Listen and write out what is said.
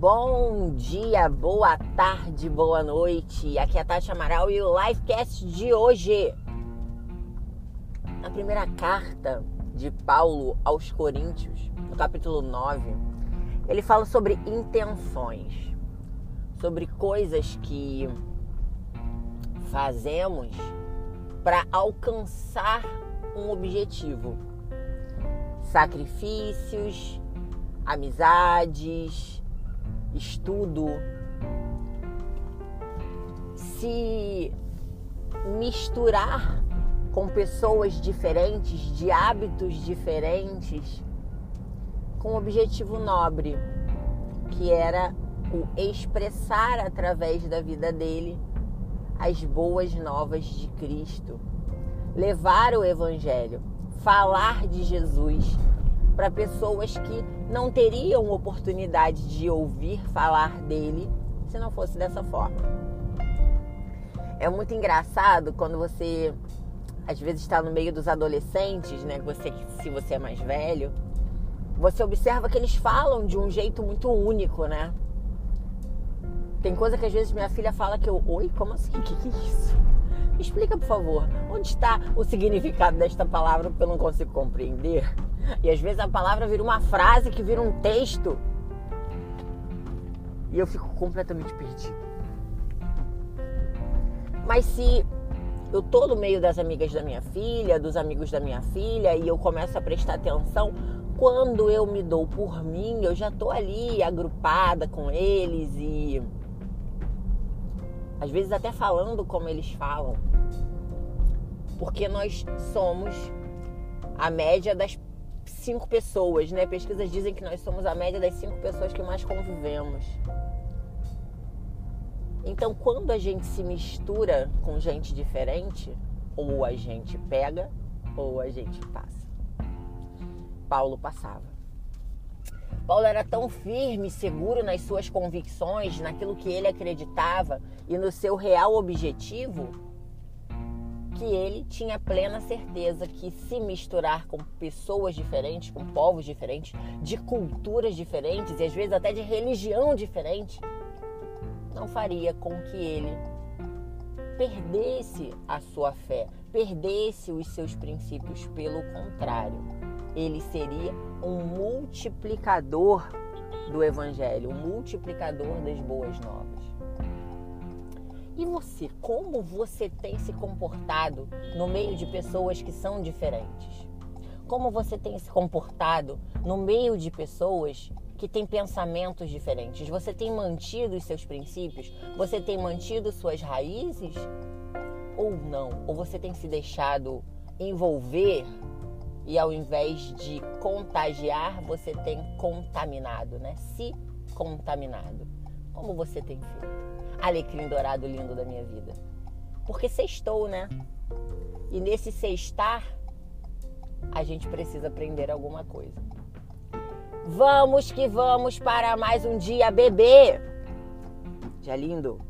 Bom dia, boa tarde, boa noite. Aqui é a Tati Amaral e o Livecast de hoje. Na primeira carta de Paulo aos Coríntios, no capítulo 9, ele fala sobre intenções, sobre coisas que fazemos para alcançar um objetivo. Sacrifícios, amizades, estudo, se misturar com pessoas diferentes, de hábitos diferentes, com um objetivo nobre, que era o expressar através da vida dele as boas novas de Cristo, levar o Evangelho, falar de Jesus para pessoas que não teriam oportunidade de ouvir falar dele se não fosse dessa forma. É muito engraçado quando você às vezes está no meio dos adolescentes, né? Você, se você é mais velho, você observa que eles falam de um jeito muito único, né? Tem coisa que às vezes minha filha fala que eu, oi, como assim? O que, que é isso? Me explica, por favor, onde está o significado desta palavra que eu não consigo compreender? E às vezes a palavra vira uma frase que vira um texto. E eu fico completamente perdido. Mas se eu tô no meio das amigas da minha filha, dos amigos da minha filha, e eu começo a prestar atenção, quando eu me dou por mim, eu já tô ali agrupada com eles e às vezes até falando como eles falam. Porque nós somos a média das cinco pessoas, né? Pesquisas dizem que nós somos a média das cinco pessoas que mais convivemos. Então, quando a gente se mistura com gente diferente, ou a gente pega ou a gente passa. Paulo passava. Paulo era tão firme, seguro nas suas convicções, naquilo que ele acreditava e no seu real objetivo, que ele tinha plena certeza que se misturar com pessoas diferentes, com povos diferentes, de culturas diferentes e às vezes até de religião diferente, não faria com que ele perdesse a sua fé, perdesse os seus princípios. Pelo contrário, ele seria um multiplicador do evangelho, um multiplicador das boas novas. E você, como você tem se comportado no meio de pessoas que são diferentes? Como você tem se comportado no meio de pessoas que têm pensamentos diferentes? Você tem mantido os seus princípios? Você tem mantido suas raízes? Ou não? Ou você tem se deixado envolver e ao invés de contagiar, você tem contaminado, né? Se contaminado. Como você tem feito? Alecrim dourado lindo da minha vida. Porque sextou, né? E nesse sextar, a gente precisa aprender alguma coisa. Vamos que vamos para mais um dia bebê. Dia lindo.